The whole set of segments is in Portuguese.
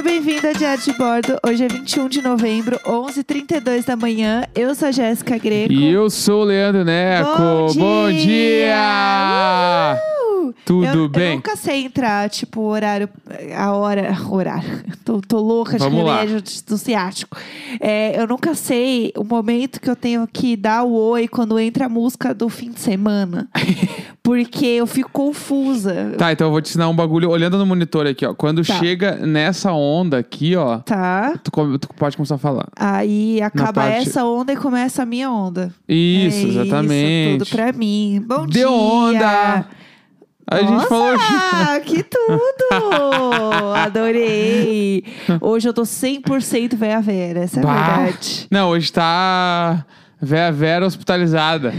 Seja bem-vindo a Diário de Bordo. Hoje é 21 de novembro, 11h32 da manhã. Eu sou a Jéssica Greco. E eu sou o Leandro Neco. Bom Bom dia! dia! Uh! Tudo eu, bem? Eu nunca sei entrar, tipo, horário, a hora, horário. Tô, tô louca de Vamos lá. remédio de- do ciático. É, eu nunca sei o momento que eu tenho que dar o oi quando entra a música do fim de semana. porque eu fico confusa. Tá, então eu vou te ensinar um bagulho olhando no monitor aqui, ó. Quando Tá. chega nessa onda aqui, ó, Tá? tu, come- tu pode começar a falar. Aí acaba parte- essa onda e começa a minha onda. Isso, é exatamente. Isso, tudo pra mim. Bom dia. Deu onda! A gente Nossa, falou. que tudo! Adorei! Hoje eu tô 100% véia vera, essa é a Bah. verdade. Não, hoje tá. Véia Vera hospitalizada.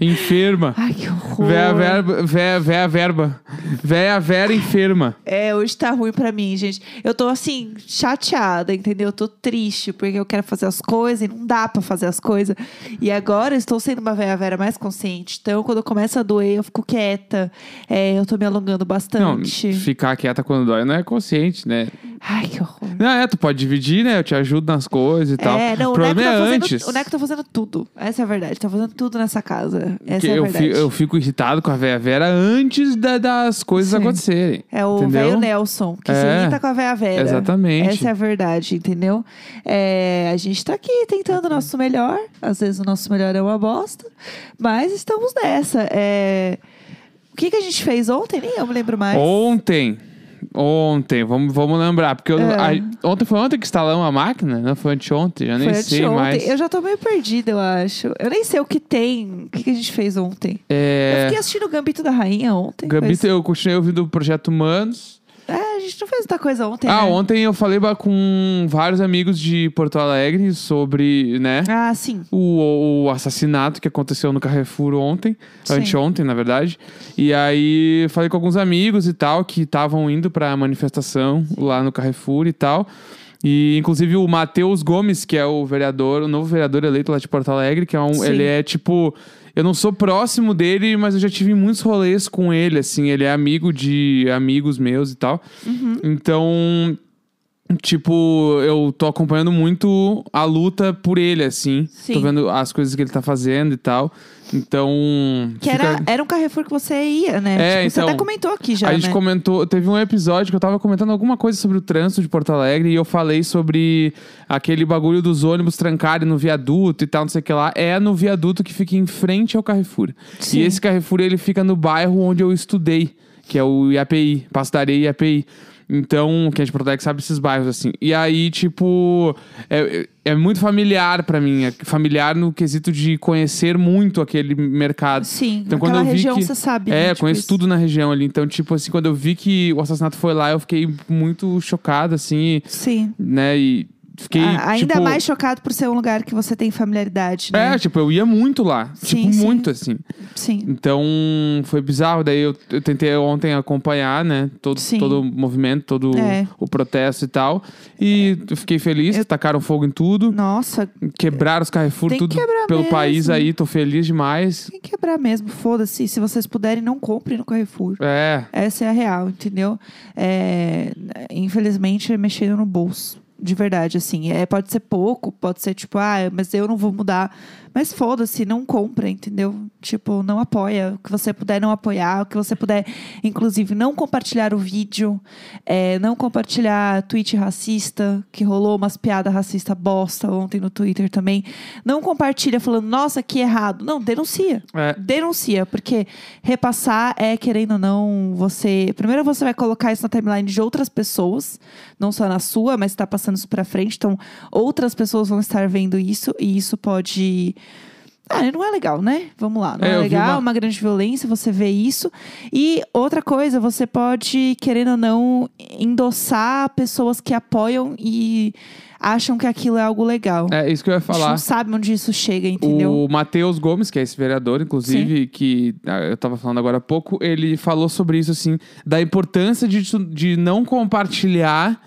enferma. Ai, que horror. Véia verba. Véia, véia verba. Véia Vera enferma. É, hoje tá ruim pra mim, gente. Eu tô assim, chateada, entendeu? Eu tô triste, porque eu quero fazer as coisas e não dá pra fazer as coisas. E agora eu estou sendo uma véia vera mais consciente. Então, quando começa a doer, eu fico quieta. É, eu tô me alongando Não, bastante. ficar quieta quando dói não é consciente, né? Ai, que horror. Não, é, tu pode dividir, né? Eu te ajudo nas coisas e tal. É, não, o o Neco, problema tá é fazendo, antes. o Neco tá fazendo tudo. Essa é a verdade. Tá fazendo tudo nessa casa. Essa que é a eu, verdade. fi- eu fico irritado com a véia Vera antes da- das coisas Sim. acontecerem. É o velho Nelson, que se É, irrita com a véia vera. exatamente. Essa é a verdade, entendeu? É, a gente tá aqui tentando o nosso melhor. Às vezes o nosso melhor é uma bosta. Mas estamos nessa. É, O que, que a gente fez ontem? Nem eu me lembro mais. Ontem. Ontem, vamos, vamos lembrar. Porque eu- É. a- ontem foi ontem que instalamos a máquina? Não foi anteontem? Já nem Foi sei anteontem. mais. Eu já tô meio perdida, eu acho. Eu nem sei o que tem. O que, que a gente fez ontem? Eu É, fiquei assistindo o Gambito da Rainha ontem. Gambito, Foi- eu continuei ouvindo o Projeto Humanos. A gente não fez muita coisa ontem. ah, né? ontem eu falei com vários amigos de Porto Alegre sobre, né? Ah, sim. o, o assassinato que aconteceu no Carrefour ontem, Sim. anteontem, na verdade. E aí falei com alguns amigos e tal que estavam indo pra manifestação lá no Carrefour e tal. E inclusive o Matheus Gomes, que é o vereador, o novo vereador eleito lá de Porto Alegre, que é um, Sim. ele é tipo, eu não sou próximo dele, mas eu já tive muitos rolês com ele, assim, ele é amigo de amigos meus e tal. Uhum. Então, Tipo, eu tô acompanhando muito a luta por ele, assim. Sim. Tô vendo as coisas que ele tá fazendo e tal. Então. Que fica- era, era um Carrefour que você ia, né? É, Tipo, Você então, até comentou aqui já, a gente né? comentou, teve um episódio que eu tava comentando alguma coisa sobre o trânsito de Porto Alegre e eu falei sobre aquele bagulho dos ônibus trancarem no viaduto e tal, não sei o que lá. É no viaduto que fica em frente ao Carrefour. Sim. E esse Carrefour, ele fica no bairro onde eu estudei, que é o IAPI, Passo da Areia IAPI. Então, quem é de Porto Alegre sabe esses bairros, assim. E aí, tipo, é, é muito familiar pra mim. É familiar no quesito de conhecer muito aquele mercado. Sim, Então, quando eu vi região que- você sabe. É, né? Tipo conheço isso. tudo na região ali. Então, tipo assim, quando eu vi que o assassinato foi lá, eu fiquei muito chocado, assim, Sim. né? E fiquei. A- ainda tipo, mais chocado por ser um lugar que você tem familiaridade, né? É, tipo, eu ia muito lá. Sim, tipo, sim. muito, assim. Sim. Então, foi bizarro. Daí eu, eu tentei ontem acompanhar, né? Todo, Sim. todo o movimento, todo É. o protesto e tal. E eu fiquei feliz, Eu- tacaram fogo em tudo. Nossa, Quebraram os Carrefour, Tem tudo pelo mesmo. país aí. Tô feliz demais. tem que quebrar mesmo. Foda-se. Se vocês puderem, não comprem no Carrefour. É. Essa é a real, entendeu? É, infelizmente, é mexendo no bolso. De verdade, assim. É, pode ser pouco, pode ser tipo, ah, mas eu não vou mudar. Mas foda-se, não compra, entendeu? Tipo, não apoia. O que você puder não apoiar, o que você puder, inclusive, não compartilhar o vídeo, é, não compartilhar tweet racista, que rolou umas piadas racistas bosta ontem no Twitter também. Não compartilha falando, nossa, que errado. Não, denuncia. É. Denuncia, porque repassar é, querendo ou não, você. Primeiro você vai colocar isso na timeline de outras pessoas, não só na sua, mas está passando isso pra frente. Então, outras pessoas vão estar vendo isso e isso pode. Ah, não é legal, né? Vamos lá. Não É, é, legal, uma- uma grande violência, você vê isso. E outra coisa, você pode, querendo ou não, endossar pessoas que apoiam e acham que aquilo é algo legal. É isso que eu ia A gente falar. não sabe onde isso chega, entendeu? O Matheus Gomes, que é esse vereador, inclusive, que ah, eu tava falando agora há pouco, ele falou sobre isso, assim, da importância de, de não compartilhar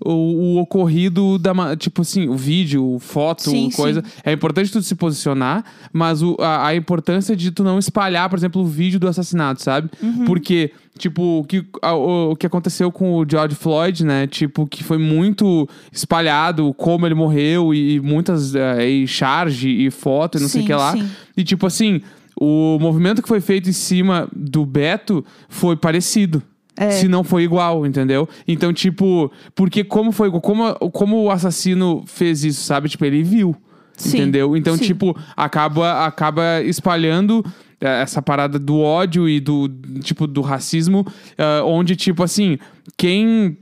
o, o ocorrido da. Tipo assim, o vídeo, foto, Sim, coisa. sim. É importante tu se posicionar, mas o- a, a importância de tu não espalhar, por exemplo, o vídeo do assassinato, sabe? Uhum. Porque, tipo, o que, a- o, que aconteceu com o George Floyd, né? Tipo, que foi muito espalhado como ele morreu e, muitas. eh, e charge e foto e não sei o Sim, que lá. sim. E, tipo assim, o movimento que foi feito em cima do Beto foi parecido. É. Se não foi igual, entendeu? Então, tipo, porque como foi? Como, como o assassino fez isso, sabe? Tipo, ele viu. Sim, Entendeu? Então, sim. tipo, acaba, acaba espalhando eh, essa parada do ódio e do, tipo, do racismo, eh, onde, tipo, assim, quem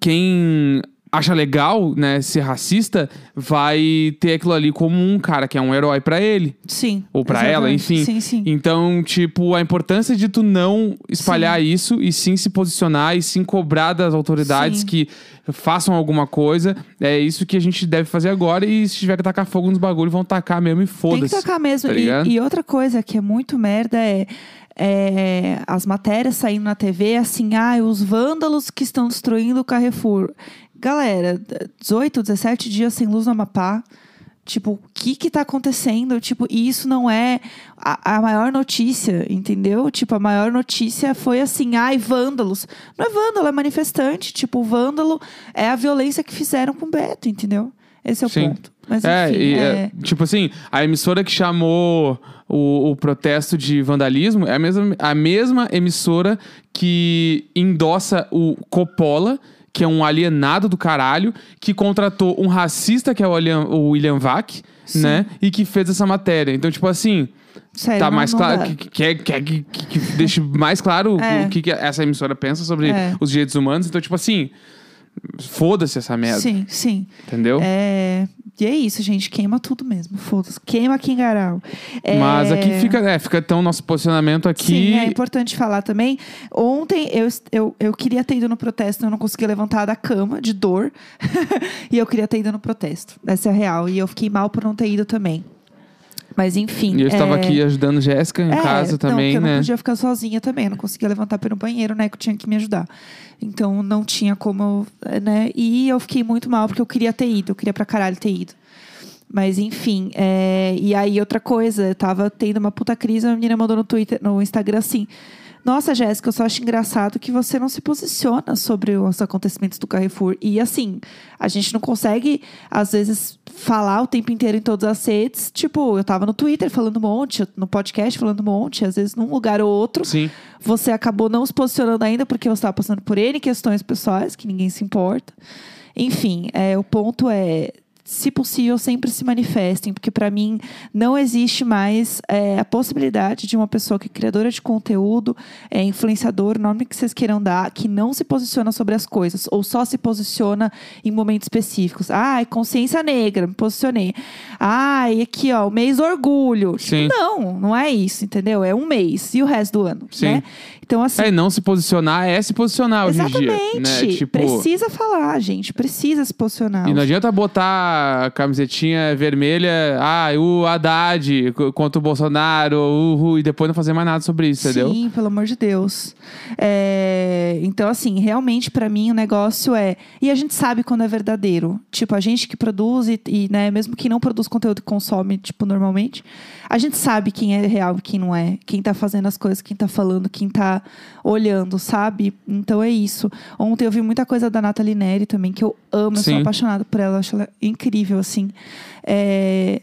quem acha legal, né, ser racista, vai ter aquilo ali como um cara que é um herói pra ele. Sim. Ou pra ela, enfim. Sim, sim. Então, tipo, a importância de tu não espalhar isso e sim se posicionar e sim cobrar das autoridades Sim. que façam alguma coisa. É isso que a gente deve fazer agora. E se tiver que tacar fogo nos bagulhos, vão tacar mesmo e Tem que foda-se. tocar mesmo. tá E- e, outra coisa que é muito merda é, é as matérias saindo na TV assim, ah, os vândalos que estão destruindo o Carrefour. Galera, 18, 17 dias sem luz no Amapá. Tipo, o que que tá acontecendo? Tipo, e isso não é a, a maior notícia, entendeu? Tipo, a maior notícia foi assim, ai, vândalos. Não é vândalo, é manifestante. Tipo, vândalo é a violência que fizeram com o Beto, entendeu? Esse é o Sim. ponto. Mas É, enfim, e, é... é, tipo assim, a emissora que chamou o, o protesto de vandalismo é a mesma, a mesma emissora que endossa o Coppola, que é um alienado do caralho, que contratou um racista, que é o William, o William Vac, Sim. né? E que fez essa matéria. Então, tipo assim, Sério, tá não- mais não claro. dá. Que, que, que, que, que deixe mais claro É. o que, que essa emissora pensa sobre É. os direitos humanos. Então, tipo assim, foda-se essa merda. Sim, sim. Entendeu? É... E é isso, gente. Queima tudo mesmo. Foda-se. Queima Garal. É... Mas aqui fica, é, fica então nosso posicionamento aqui. Sim, é importante falar também. Ontem eu, eu, eu queria ter ido no protesto, eu não conseguia levantar da cama de dor. e eu queria ter ido no protesto. Essa é a real. E eu fiquei mal por não ter ido também. Mas enfim. E eu estava é... aqui ajudando Jéssica em É, casa não, também, eu né? não podia ficar sozinha também. Eu não conseguia levantar para ir no banheiro, né? Que eu tinha que me ajudar. Então não tinha como, eu, né? E eu fiquei muito mal porque eu queria ter ido. Eu queria pra caralho ter ido. Mas enfim, é... e aí outra coisa, eu tava tendo uma puta crise, uma menina mandou no Twitter, no Instagram assim. Nossa, Jéssica, eu só acho engraçado que você não se posiciona sobre os acontecimentos do Carrefour. E assim, a gente não consegue, às vezes, falar o tempo inteiro em todas as redes. Tipo, eu tava no Twitter falando um monte, no podcast falando um monte, às vezes num lugar ou outro. Sim. Você acabou não se posicionando ainda porque você estava passando por N questões pessoais que ninguém se importa. Enfim, é, o ponto é. Se possível, sempre se manifestem, porque para mim não existe mais é, a possibilidade de uma pessoa que é criadora de conteúdo, é influenciador, o nome que vocês queiram dar, que não se posiciona sobre as coisas, ou só se posiciona em momentos específicos. Ai, consciência negra, me posicionei. Ai, aqui, ó, o mês do orgulho. Tipo, Sim. não, não é isso, entendeu? É um mês e o resto do ano, Sim. né? Então, assim, É, não se posicionar é se posicionar hoje em dia. exatamente. Né? Tipo, Precisa falar, gente. Precisa se posicionar. E não adianta botar camisetinha vermelha, ah, o Haddad co- contra o Bolsonaro, uhul, e depois não fazer mais nada sobre isso, entendeu? Sim, pelo amor de Deus. É, Então, assim, realmente pra mim o negócio é. E a gente sabe quando é verdadeiro. Tipo, a gente que produz e, e, né, mesmo que não produz conteúdo que consome, tipo, normalmente, a gente sabe quem é real e quem não é. Quem tá fazendo as coisas, quem tá falando, quem tá olhando, sabe? Então é isso. Ontem eu vi muita coisa da Nathalie Neri também, que eu amo, eu sou apaixonada por ela, eu acho ela incrível, assim. É,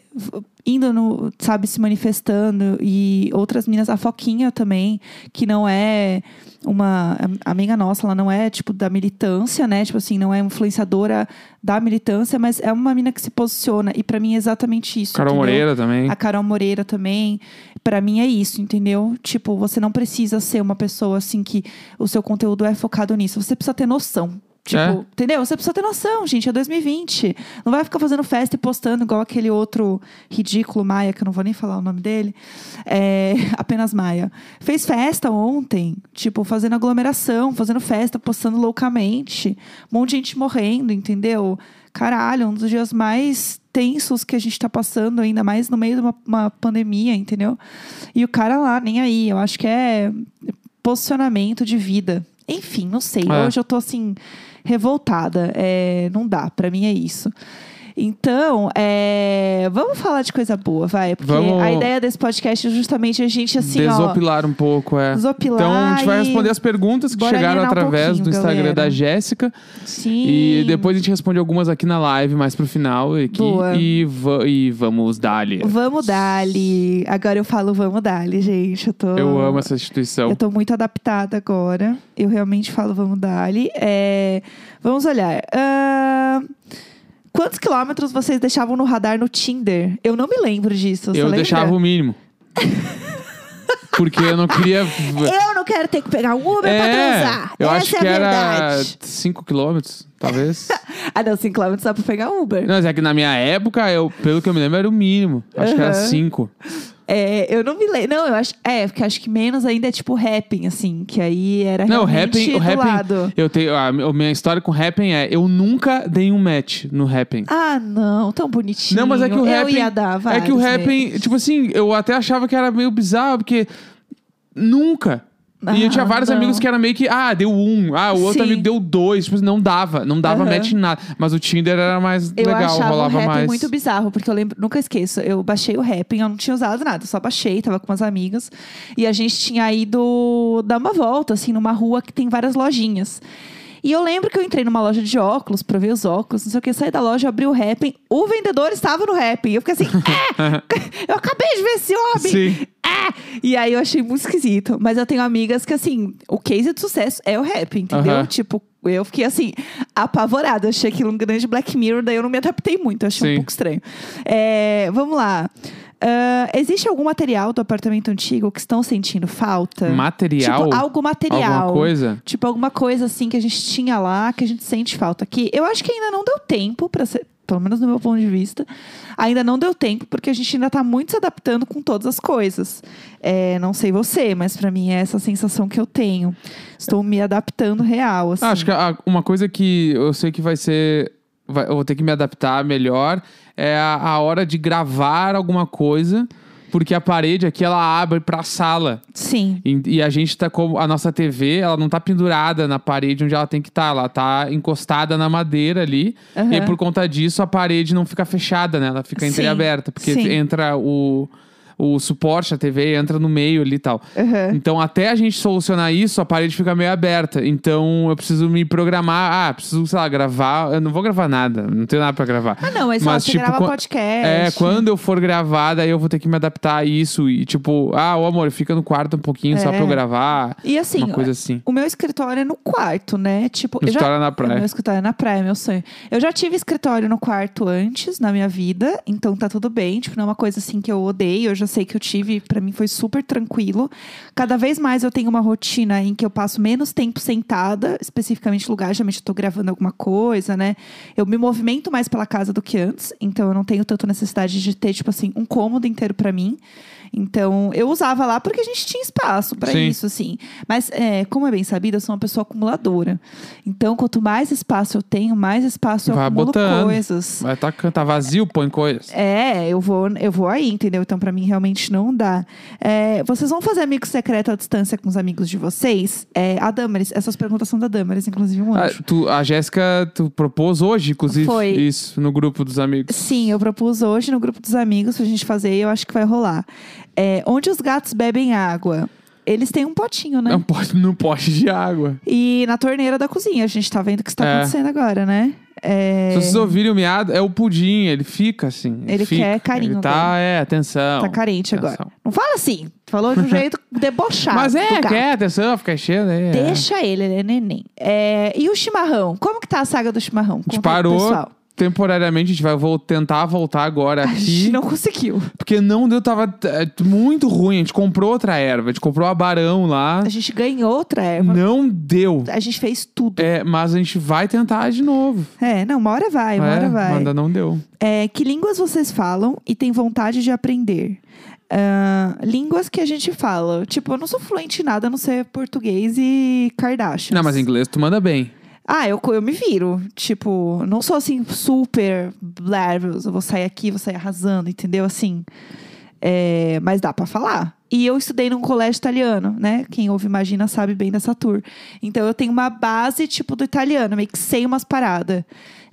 indo no, sabe, se manifestando e outras meninas, a Foquinha também, que não é uma amiga nossa, ela não é tipo da militância, né? Tipo assim, não é influenciadora da militância, mas é uma mina que se posiciona e pra mim é exatamente isso. Carol entendeu? Moreira também. A Carol Moreira também. Pra mim é isso, entendeu? Tipo, você não precisa ser uma pessoa assim que o seu conteúdo é focado nisso. Você precisa ter noção. Tipo, É. entendeu? Você precisa ter noção, gente. É 2020. Não vai ficar fazendo festa e postando igual aquele outro ridículo Maia, que eu não vou nem falar o nome dele. É, apenas Maia. Fez festa ontem, tipo, fazendo aglomeração, fazendo festa, postando loucamente. Um monte de gente morrendo, entendeu? Caralho, um dos dias mais tensos que a gente tá passando, ainda mais no meio de uma, uma pandemia, entendeu? E o cara lá, nem aí. Eu acho que é posicionamento de vida. Enfim, não sei. É. Hoje eu tô assim, revoltada. É, não dá, pra mim é isso. Então, é, vamos falar de coisa boa, vai. Porque Vamos- a ideia desse podcast é justamente a gente, assim, ó. Desopilar um pouco, é. Desopilar Então a gente vai responder as perguntas que chegaram um através pouquinho, do Instagram galera. da Jéssica. Sim. E depois a gente responde algumas aqui na live, mais pro final. Aqui, Boa. E, va- e vamos dar-lhe. Vamos dali. Agora eu falo vamos dali, gente. Eu tô. Eu amo essa instituição. Eu tô muito adaptada agora. Eu realmente falo vamos dali. É, Vamos olhar. Ah, Quantos quilômetros vocês deixavam no radar no Tinder? Eu não me lembro disso. Eu lembra? deixava o mínimo. Porque eu não queria. Eu não quero ter que pegar um Uber pra É, transar. eu Essa acho é que a era verdade. 5 quilômetros, talvez. Ah, não, 5 quilômetros dá pra pegar Uber. Não, mas é que na minha época, eu, pelo que eu me lembro, era o mínimo. Acho que era Aham. 5. É, eu não me lembro. Não, eu acho. É, porque acho que menos ainda é tipo rapping, assim. Que aí era Não, o realmente rapping, o rapping lado. eu tenho, a, a minha história com rapping é, eu nunca dei um match no rapping. Ah, não, tão bonitinho. Não, mas é que o eu rapping, ia dar é que o rapping, tipo assim, eu até achava que era meio bizarro, porque nunca. E eu tinha Ah, vários não. amigos que era meio que, ah, deu um, ah, o outro Sim. amigo deu dois, tipo, não dava, não dava Aham. match em nada. Mas o Tinder era mais Eu legal, achava o rolava rap mais. muito bizarro, porque eu lembro, nunca esqueço, eu baixei o rapping, eu não tinha usado nada, só baixei, tava com umas amigas. E a gente tinha ido dar uma volta, assim, numa rua que tem várias lojinhas. E eu lembro que eu entrei numa loja de óculos pra ver os óculos, não sei o que, saí da loja, abri o rapping, o vendedor estava no rapping. Eu fiquei assim, é! eu acabei de ver esse homem! Sim. É! E aí eu achei muito esquisito. Mas eu tenho amigas que, assim, o case de sucesso é o rap, entendeu? Tipo, eu fiquei assim, apavorada. Achei aquilo um grande Black Mirror, daí eu não me adaptei muito, achei Sim. um pouco estranho. É, vamos lá. Ah, existe algum material do apartamento antigo que estão sentindo falta? Material? Tipo, algo material. Alguma coisa? Tipo, alguma coisa assim que a gente tinha lá, que a gente sente falta aqui. Eu acho que ainda não deu tempo para ser. Pelo menos no meu ponto de vista, ainda não deu tempo, porque a gente ainda tá muito se adaptando com todas as coisas. É, não sei você, mas pra mim é essa sensação que eu tenho. Estou me adaptando real, assim. Ah, acho que a- uma coisa que eu sei que vai ser. vai- eu vou ter que me adaptar melhor é a, a hora de gravar alguma coisa, porque a parede aqui ela abre pra sala. Sim. E, e a gente tá com. A nossa TV, ela não tá pendurada na parede onde ela tem que estar. ela tá encostada na madeira ali. Aham. E por conta disso, a parede não fica fechada, né? Ela fica Sim, entreaberta. Porque sim. entra o. O suporte, a TV entra no meio ali e tal. Aham. Então, até a gente solucionar isso, a parede fica meio aberta. Então, eu preciso me programar. Ah, preciso, sei lá, gravar. Eu não vou gravar nada. Não tenho nada pra gravar. Ah, não, mas, ó, Mas, você tipo, grava podcast. É, quando eu for gravar, daí eu vou ter que me adaptar a isso. E tipo, ah, ô amor, fica no quarto um pouquinho só É. pra eu gravar. E assim, uma coisa assim. o meu escritório é no quarto, né? Tipo, No eu já- escritório na O praia. meu escritório é na praia, meu sonho. Eu já tive escritório no quarto antes, na minha vida, então tá tudo bem. Tipo, não é uma coisa assim que eu odeio. Eu já sei que eu tive, pra mim foi super tranquilo. Cada vez mais eu tenho uma rotina em que eu passo menos tempo sentada, especificamente lugar. Geralmente eu tô gravando alguma coisa, né? Eu me movimento mais pela casa do que antes, então eu não tenho tanta necessidade de ter, tipo assim, um cômodo inteiro pra mim. Então, eu usava lá porque a gente tinha espaço pra Sim. isso, assim. Mas, é, como é bem sabido, eu sou uma pessoa acumuladora. Então, quanto mais espaço eu tenho, mais espaço eu Vai acumulo botando. coisas. Vai tá, tá vazio, põe coisas. É, eu vou, eu vou aí, entendeu? Então, pra mim, realmente não dá. É, vocês vão fazer amigo secreto à distância com os amigos de vocês? É, a Damaris, essas perguntas são da Damaris, inclusive um Ah, anjo. tu- a Jéssica, tu propôs hoje, inclusive, Foi. isso, no grupo dos amigos. Sim, eu propus hoje no grupo dos amigos pra gente fazer e eu acho que vai rolar. É, onde os gatos bebem água? Eles têm um potinho, né? Não pode no pote de água. E na torneira da cozinha. A gente tá vendo o que está É. acontecendo agora, né? É, Se vocês ouvirem o miado, é o pudim, ele fica assim. Ele fica. quer carinho Ele tá, é, atenção. tá carente agora. atenção. Não fala assim. Falou de um jeito debochado. Mas é, quer atenção, fica enchendo aí. é. Deixa ele, ele é neném. É, e o chimarrão? Como que tá a saga do chimarrão? A gente Conta pro parou pessoal. Temporariamente, a gente vai vol- tentar voltar agora A gente aqui. não conseguiu. Porque não deu, tava é, muito ruim. A gente comprou outra erva, a gente comprou a barão lá. A gente ganhou outra erva. Não deu. A gente fez tudo. É, mas a gente vai tentar de novo. É, não, uma hora vai, uma é, hora vai. ainda não deu. É, que línguas vocês falam e têm vontade de aprender? Ah, línguas que a gente fala. Tipo, eu não sou fluente em nada a não ser português e Kardashian. Não, mas inglês tu manda bem. Ah, eu, eu me viro. Tipo, não sou assim super blá, eu vou sair aqui, vou sair arrasando, entendeu? Assim. é, mas dá pra falar. e eu estudei num colégio italiano, né? Quem ouve Imagina sabe bem dessa tour. Então eu tenho uma base tipo do italiano, meio que sei umas paradas.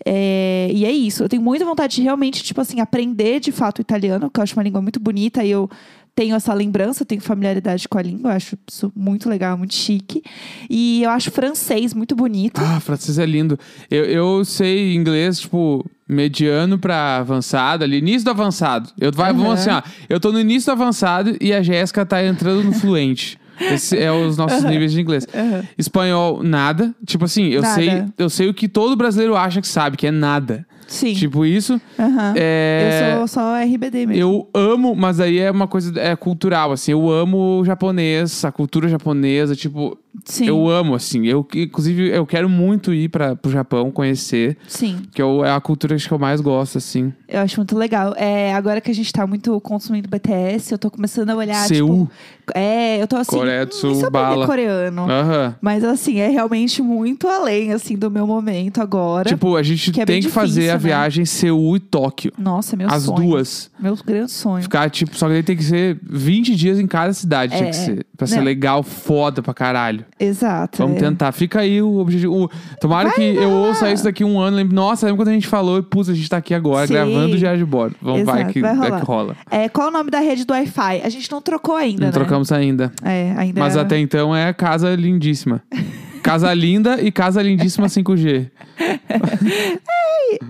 É, e é isso. Eu tenho muita vontade de realmente, tipo assim, aprender de fato o italiano, que eu acho uma língua muito bonita e eu tenho essa lembrança, tenho familiaridade com a língua, acho isso muito legal, muito chique. E eu acho francês muito bonito. Ah, francês é lindo. Eu, eu sei inglês, tipo, mediano pra avançado, ali, início do avançado. Eu, vai, Uhum. Vamos assim, ó. Eu tô no início do avançado e a Jéssica tá entrando no fluente. Esse é os nossos níveis de inglês. Uhum. Espanhol, nada. Tipo assim, eu Nada. sei, eu sei o que todo brasileiro acha que sabe, que é nada. Sim. Tipo isso. Aham. É... Eu sou só RBD mesmo. Eu amo, mas aí é uma coisa é, cultural, assim. Eu amo o japonês, a cultura japonesa, tipo, Sim. eu amo, assim. Eu, inclusive, eu quero muito ir para pro Japão, conhecer, Sim. que eu, é a cultura que eu mais gosto, assim. Eu acho muito legal. É, agora que a gente tá muito consumindo BTS, eu tô começando a olhar, Seul. tipo... É, eu tô assim... Coreia do hum, Sul, é bala. coreano. Aham. Mas assim, é realmente muito além, assim, do meu momento agora. Tipo, a gente Que é tem que fazer difícil, a né? viagem Seul e Tóquio. Nossa, meu As sonho. duas. Meu grande sonho. Ficar, tipo, só que daí tem que ser 20 dias em cada cidade, tinha É, que ser. Pra ser né? legal, foda pra caralho. Exato. Vamos é. tentar. Fica aí o objetivo. O- Tomara que eu ouça isso daqui um ano. Lembre, nossa, lembra quando a gente falou e putz, a gente tá aqui agora Sim. gravando o Diário de Bordo. Vamos, vai que, vai vai rolar. que rola. É, qual é o nome da rede do Wi-Fi? A gente não trocou ainda, Não né? trocamos ainda. É, ainda Mas até então é Casa Lindíssima. Casa Linda e Casa Lindíssima 5G.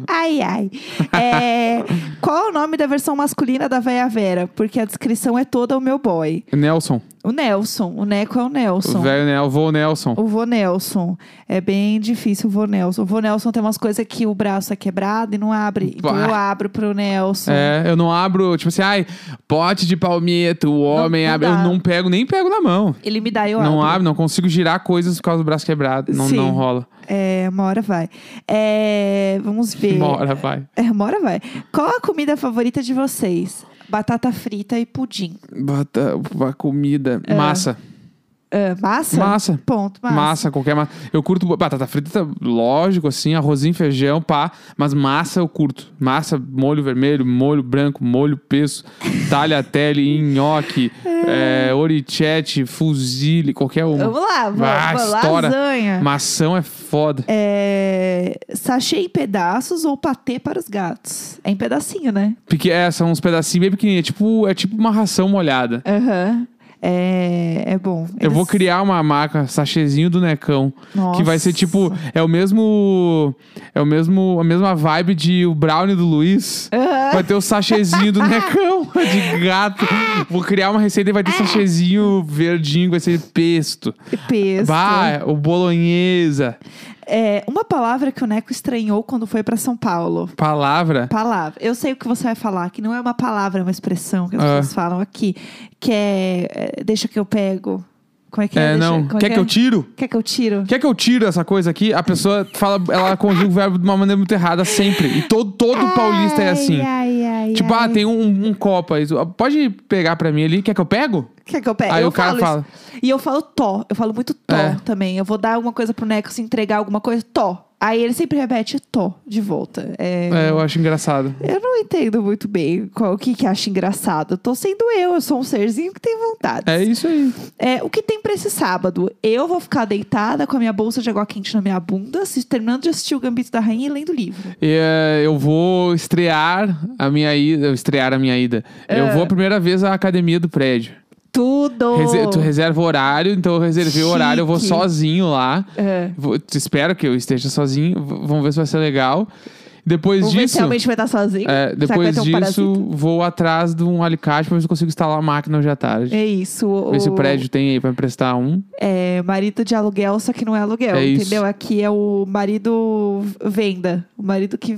Ai, ai. É, qual é o nome da versão masculina da Véia Vera? Porque a descrição é toda o meu boy. Nelson. O Nelson. O Neco é o O Nelson. velho Nel, o vô Nelson. O vô Nelson. É bem difícil o vô Nelson. O vô Nelson tem umas coisas que o braço é quebrado e não abre. Então eu abro pro Nelson. É, eu não abro, tipo assim, ai, pote de palmito, o homem não abre. Eu dá. não pego, nem pego na mão. Ele me dá, eu não abro. abro, não consigo girar coisas por causa do braço quebrado. Não, Sim. não rola. É, uma hora vai. É, vamos ver. Uma hora vai. É, uma hora vai. Qual a comida favorita de vocês? Batata frita e pudim. Bota a comida. Massa. Ah, massa? Massa. Ponto, massa. Massa. qualquer massa. Eu curto batata frita, lógico, assim, arrozinho, feijão, pá. Mas massa eu curto. Massa, molho vermelho, molho branco, molho peso, tagliatelle, nhoque, é, orichete, fusilli, qualquer uma. Vamos lá, vamos, Ah, vamos. estoura. Lasanha. Mação é foda. É, sachê em pedaços ou patê para os gatos? É em pedacinho, né? Porque é, são uns pedacinhos bem pequenininhos. É tipo, é tipo uma ração molhada. Aham. É, é bom. Eu vou Eles- criar uma marca, sachêzinho do Necão. Que vai ser Nossa. tipo, é o mesmo. É o mesmo. A mesma vibe de o Brownie do Luiz. Aham. Vai ter o sachêzinho do Necão, de gato. Vou criar uma receita e vai ter sachêzinho verdinho, vai ser pesto. Pesto. Bah, o bolonhesa. É, uma palavra que o Neco estranhou quando foi para São Paulo. Palavra. Palavra. Eu sei o que você vai falar, que não é uma palavra, é uma expressão que as Ah. pessoas falam aqui. Que é, é, Deixa que eu pego. Como é que é? É, Deixa- não. como é Quer que eu tiro? Quer que eu tiro? Quer que eu tiro essa coisa aqui? A pessoa fala, ela conjuga o verbo de uma maneira muito errada sempre. E todo, todo paulista é assim. Ai, ai, Tipo, ai. ah, tem um, um copo aí. Pode pegar pra mim ali? Quer que eu pego? Quer que eu pegue? Aí eu o cara fala. E eu falo tó. Eu falo muito tó É. também. Eu vou dar alguma coisa pro Neco, se entregar alguma coisa, tó. Aí ele sempre repete tó de volta. É, É, eu acho engraçado. Eu não entendo muito bem qual, o que, que acha engraçado. Eu tô sendo eu, eu sou um serzinho que tem vontade. É isso aí. É, o que tem pra esse sábado? Eu vou ficar deitada com a minha bolsa de água quente na minha bunda, se- terminando de assistir o Gambito da Rainha e lendo o livro. E, é, eu vou estrear a minha ida. Estrear a minha ida. Eu É. vou a primeira vez à academia do prédio. Tudo! Rese- tu reserva o horário, então eu reservei o horário, eu vou sozinho lá. É. Vou- espero que eu esteja sozinho. Vamos ver se vai ser legal. Depois Vamos ver se disso. realmente vai estar sozinho. é, depois um disso, vou atrás de um alicate pra ver se eu consigo instalar a máquina hoje à tarde. É isso. O, Ver se o prédio tem aí pra emprestar um. É marido de aluguel, só que não é aluguel, É isso. entendeu? Aqui é o marido venda. O marido que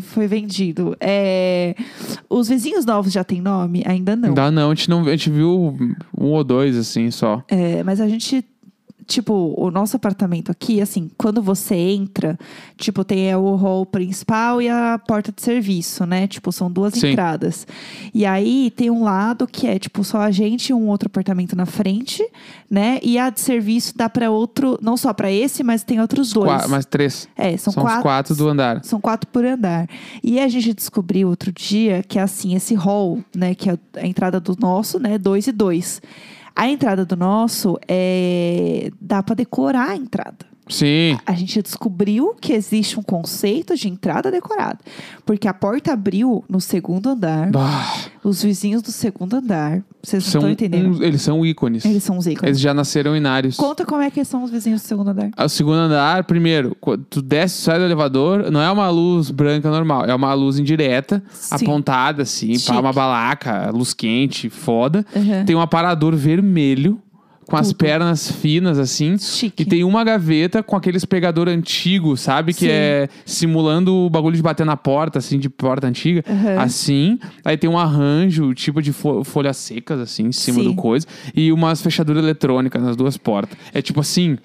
foi vendido. É, Os vizinhos novos já têm nome? Ainda não. Ainda não, a gente não. A gente viu um ou dois, assim, só. É, mas a gente tipo, o nosso apartamento aqui, assim, quando você entra, tipo, tem é, o hall principal e a porta de serviço, né? Tipo, são duas Sim. entradas. E aí tem um lado que é, tipo, só a gente e um outro apartamento na frente, né? E a de serviço dá pra outro, não só pra esse, mas tem outros dois. Qua- mais três. É, são, São, os quatro do andar. são quatro por andar. E a gente descobriu outro dia que, assim, esse hall, né, que é a entrada do nosso, né, dois e dois. A entrada do nosso é. dá pra decorar a entrada. Sim. A gente descobriu que existe um conceito de entrada decorada. Porque a porta abriu no segundo andar, Bah, os vizinhos do segundo andar. Vocês não são estão entendendo? uns- eles são ícones. Eles são os ícones. Eles já nasceram inários. Conta como é que são os vizinhos do segundo andar. O segundo andar, primeiro, tu desce, sai do elevador, não é uma luz branca normal, é uma luz indireta, Sim. apontada assim, Chique. para uma balaca, luz quente, foda. Uhum. Tem um aparador vermelho com as pernas finas assim. Chique. E tem uma gaveta com aqueles pegador antigo, sabe? Que Sim. é simulando o bagulho de bater na porta, assim, de porta antiga. Uhum. Assim. Aí tem um arranjo, tipo de fo- folhas secas, assim, em cima Sim. do coisa. E umas fechaduras eletrônicas nas duas portas. É tipo assim.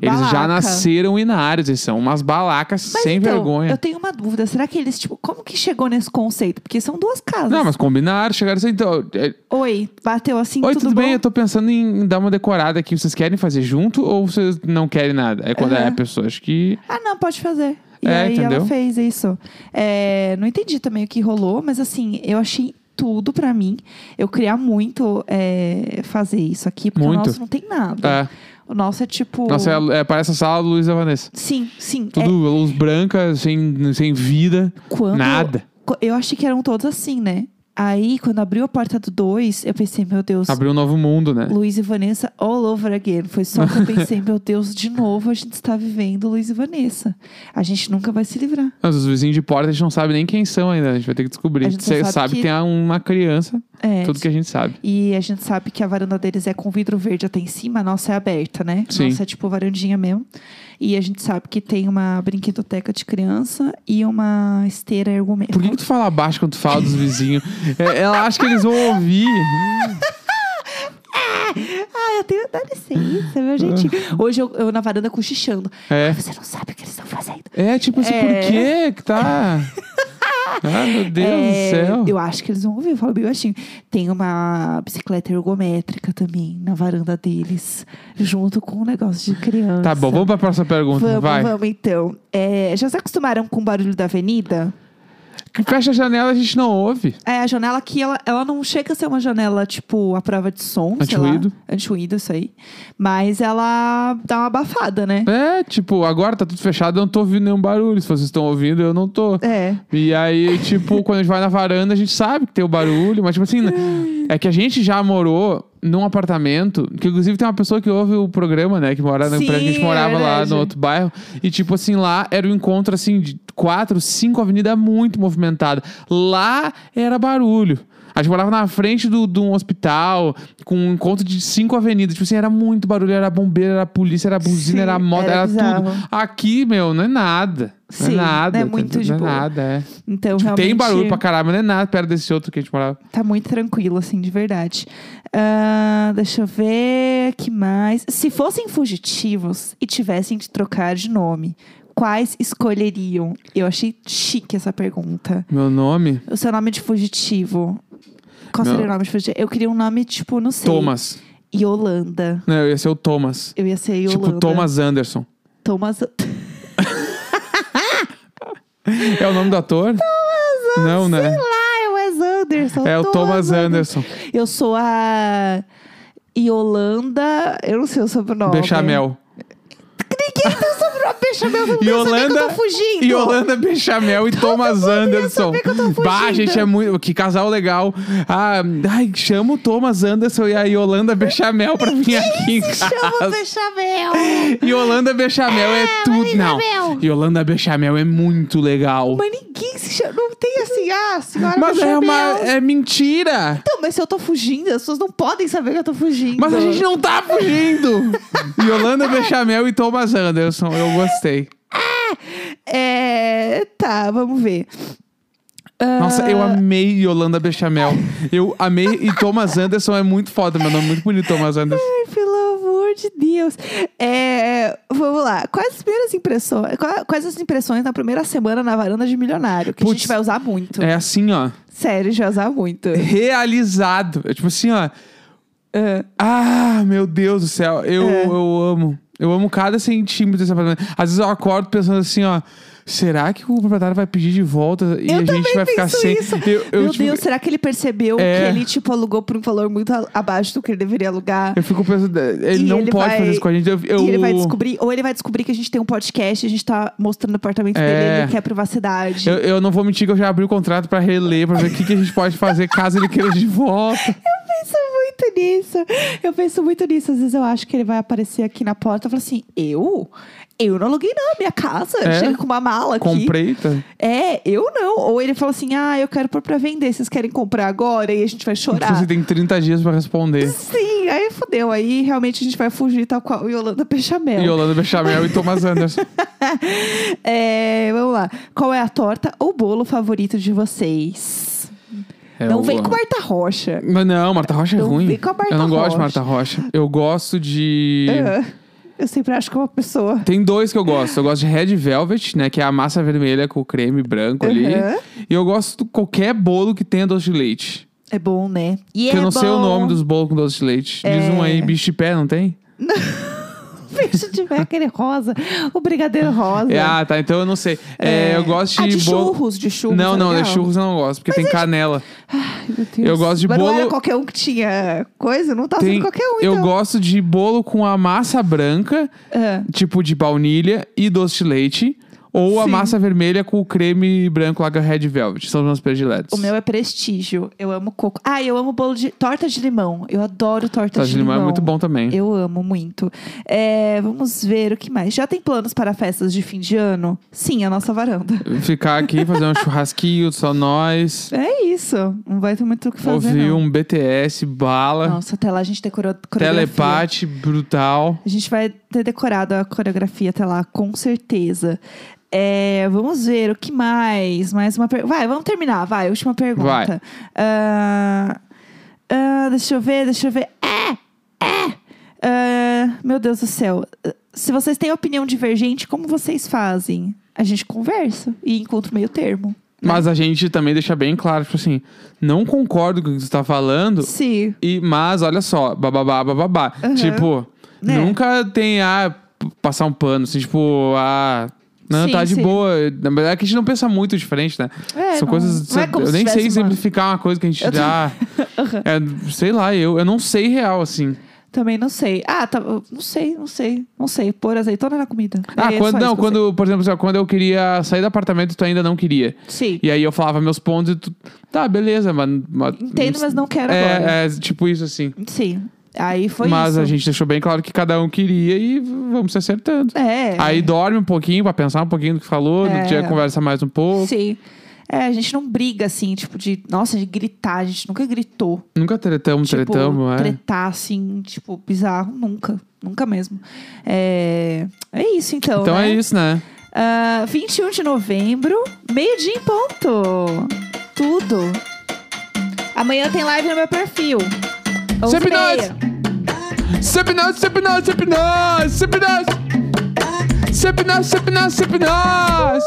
Eles já nasceram inários, eles são umas balacas Mas sem então, vergonha. Eu tenho uma dúvida. Será que eles, tipo, como que chegou nesse conceito? Porque são duas casas. Não, mas combinaram, chegaram assim, então. é, Oi, bateu assim, Oi, tudo, tudo, bom? bem? Eu tô pensando em dar uma decorada aqui. Vocês querem fazer junto ou vocês não querem nada? É quando é a pessoa, acho que. Ah, não, pode fazer. E É, aí entendeu? ela fez isso. É, não entendi também o que rolou, mas assim, eu achei tudo pra mim. Eu queria muito é, fazer isso aqui, porque Muito. o nosso não tem nada. É. O nosso é tipo. Nossa, é, é, parece a sala do Luiz e a Vanessa. Sim, sim. Tudo É, luz branca, sem, sem vida, quando, nada. Eu achei que eram todos assim, né? Aí, quando abriu a porta do 2, eu pensei, meu Deus, Abriu um novo mundo, né? Luiz e Vanessa all over again. Foi só que eu pensei, meu Deus, de novo a gente está vivendo Luiz e Vanessa. A gente nunca vai se livrar. Mas os vizinhos de porta a gente não sabe nem quem são ainda. A gente vai ter que descobrir. A gente só Você sabe sabe que- que tem uma criança, É, tudo que a gente sabe. E a gente sabe que a varanda deles é com vidro verde até em cima, a nossa é aberta, né? Sim. Nossa é tipo varandinha mesmo. E a gente sabe que tem uma brinquedoteca de criança e uma esteira ergométrica. Por que, que tu fala baixo quando tu fala dos vizinhos? É, ela acha que eles vão ouvir. Ah, eu tenho. Dá licença, meu gente. Hoje eu, eu na varanda cochichando. É. Você não sabe o que eles estão fazendo. É, tipo assim, É. por que que tá... Ah, meu Deus É, do céu. Eu acho que eles vão ouvir, eu falo bem baixinho. Tem uma bicicleta ergométrica também na varanda deles, junto com um negócio de criança. Tá bom, vamos pra próxima pergunta. Vamos, Vai. vamos então. É, já se acostumaram com o barulho da avenida? Fecha a janela, a gente não ouve. É, a janela aqui, ela, ela não chega a ser uma janela, tipo, a prova de som, sei lá. Anti-ruído. Anti-ruído, isso aí. Mas ela dá uma abafada, né? É, tipo, agora tá tudo fechado, eu não tô ouvindo nenhum barulho. Se vocês estão ouvindo, eu não tô. É. E aí, tipo, quando a gente vai na varanda, a gente sabe que tem o barulho, mas, tipo assim, é que a gente já morou num apartamento, que inclusive tem uma pessoa que ouve o programa, né, que mora na Sim, prédio a gente é morava lá verdade. no outro bairro, e, tipo assim, lá era um encontro, assim, de quatro, cinco avenidas muito movimentada. Lá era barulho. A gente morava na frente do- de um hospital, com um encontro de cinco avenidas. Tipo assim, era muito barulho. Era bombeiro, era polícia, era buzina, Sim, era moto, era era, tudo. Aqui, meu, não é nada. Não Sim, é nada. é muito não de é boa. nada, é. Então, Tipo, realmente... tem barulho pra caralho, mas não é nada perto desse outro que a gente morava. Tá muito tranquilo, assim, de verdade. Ah, deixa eu ver. que mais? Se fossem fugitivos e tivessem de trocar de nome, quais escolheriam? Eu achei chique essa pergunta. Meu nome? O seu nome de fugitivo. Qual Meu- seria o nome de fugitivo? Eu queria um nome, tipo, não sei. Thomas. Yolanda. Não, eu ia ser o Thomas. Eu ia ser Yolanda. Tipo, Thomas Anderson. Thomas. É o nome do ator? Não, né? Sei lá, é o Wes Anderson. É o Thomas Anderson. Eu sou a Yolanda. Eu não sei o sobrenome. Bechamel. Ninguém tem Bechamel. Você que eu tô fugindo. Yolanda Bechamel e Thomas Anderson. Bah, gente, é muito. Que casal legal. Ah, ai, chama o Thomas Anderson e a Yolanda Bechamel pra vir aqui em Chama casa. Bechamel. Yolanda Bechamel é, tudo. Marisa Não. Mel. Yolanda Bechamel é muito legal. Mas ninguém tem assim, ah, senhora Mas é Bechamel. uma. É mentira! Então, mas se eu tô fugindo, as pessoas não podem saber que eu tô fugindo. Mas a gente não tá fugindo! Yolanda Bechamel e Thomas Anderson, eu gostei. É. Tá, vamos ver. Nossa, Ah, eu amei Yolanda Bechamel. Eu amei. E Thomas Anderson é muito foda, meu nome é muito bonito, Thomas Anderson. Ai, pelo amor de Deus. É, vamos lá. Quais as primeiras impressões? qua- Quais as impressões na primeira semana na varanda de milionário? Que a Putz, gente vai usar muito. É assim, ó. Sério, a gente vai usar muito. Realizado. É tipo assim, ó. Ah, Ah, meu Deus do céu. Eu, É. eu amo. Eu amo cada centímetro desse apartamento. Às vezes eu acordo pensando assim, ó. Será que o proprietário vai pedir de volta e eu a gente vai ficar sem? isso. Eu, eu, Meu tipo, Deus, será que ele percebeu É. que ele, tipo, alugou por um valor muito a- abaixo do que ele deveria alugar? eu fico pensando, ele E não ele pode vai- fazer isso com a gente. Eu, eu- E ele vai descobrir, ou ele vai descobrir que a gente tem um podcast, a gente tá mostrando o apartamento É. dele, ele quer privacidade. Eu, eu não vou mentir que eu já abri o contrato pra reler, pra ver o que, que a gente pode fazer caso ele queira de volta. penso muito nisso. Eu penso muito nisso. Às vezes eu acho que ele vai aparecer aqui na porta e falar assim: Eu? Eu não aluguei, não, minha casa. É. Chega com uma mala aqui. Comprei, tá? É, eu não. Ou ele fala assim: Ah, eu quero pôr pra vender. Vocês querem comprar agora? E a gente vai chorar. Você tem 30 dias pra responder. Sim, aí fodeu. Aí realmente a gente vai fugir tal qual Yolanda Bechamel. Yolanda Bechamel e Thomas Anderson. É, vamos lá. Qual é a torta ou bolo favorito de vocês? É, não eu vem com Marta Rocha. Não, Marta Rocha é Não ruim. vem com a Marta eu não gosto de Rocha. Marta Rocha. Eu gosto de. Ah, Eu sempre acho que é uma pessoa. Tem dois que eu gosto. Eu gosto de Red Velvet, né? Que é a massa vermelha com o creme branco ali. E eu gosto de qualquer bolo que tenha doce de leite. É bom, né? E que é eu não sei o bom. nome dos bolos com doce de leite. Diz É. um aí, bicho de pé, não tem? Se tiver aquele rosa, o brigadeiro rosa. É, ah, tá. Então eu não sei. É, eu gosto Ah, de, de bolo. churros, de churros. Não, é não, de churros eu não gosto, porque tem canela. Ai, meu Deus. Eu gosto de Mas não bolo- era qualquer um que tinha coisa? Não tá Tem, sendo qualquer um, eu então. gosto de bolo com a massa branca, Ah, tipo de baunilha e doce de leite. Ou a Sim. massa vermelha com o creme branco é o Red Velvet. São os meus prediletos. o meu é prestígio. Eu amo coco. Ah, eu amo bolo de... Torta de limão. Eu adoro torta Torta de limão é muito bom também. Eu amo muito. É, vamos ver o que mais. Já tem planos para festas de fim de ano? Sim, a nossa varanda. Ficar aqui, fazer um churrasquinho, só nós. É isso. Não vai ter muito o que fazer, Ouvir não. um BTS, bala. Nossa, até lá a gente decorou. Telepate brutal. A gente vai ter decorado a coreografia até lá, com certeza. É, vamos ver o que mais. Mais uma pergunta. Vai, vamos terminar. Vai, última pergunta. Ah, ah, deixa eu ver, deixa eu ver. É! É! Ah, meu Deus do céu. Se vocês têm opinião divergente, como vocês fazem? A gente conversa e encontra o meio termo. Mas a gente também deixa bem claro, tipo assim, não concordo com o que você tá falando, Sim. e, mas olha só, bababá, bababá. Aham. Tipo, Né? nunca tem, ah, passar um pano, assim, tipo, ah. Não, Sim, tá de sim. boa. Na verdade, é que a gente não pensa muito diferente, né? É, São não- coisas. não é eu nem sei uma- exemplificar uma coisa que a gente Eu já. é, sei lá, eu, eu não sei real, assim. Também não sei. Ah, tá, não sei, não sei, não sei. Pôr azeitona na comida. Ah, É quando, só não, quando, por exemplo, quando eu queria sair do apartamento, tu ainda não queria. Sim. E aí eu falava meus pontos e tu. Tá, beleza, mas. mas Entendo, mas não quero agora. é, é, tipo isso, assim. Sim. Aí foi mas isso. a gente deixou bem claro que cada um queria e vamos se acertando. É. Aí dorme um pouquinho pra pensar um pouquinho do que falou, É. no dia conversa mais um pouco. Sim. É, a gente não briga assim, tipo, de. Nossa, de gritar. A gente nunca gritou. Nunca tretamos, tipo, tretamos, é. tretar assim, tipo, bizarro. Nunca. Nunca mesmo. É, é isso, então. Então né? é isso, né? Ah, 21 de novembro, meio-dia em ponto. Tudo. Amanhã tem live no meu perfil. Onze Sempre meia. nós! Sempre nós, sempre nós, sempre nós! Sempre nós! Sempre nós, sempre nós, sempre nós!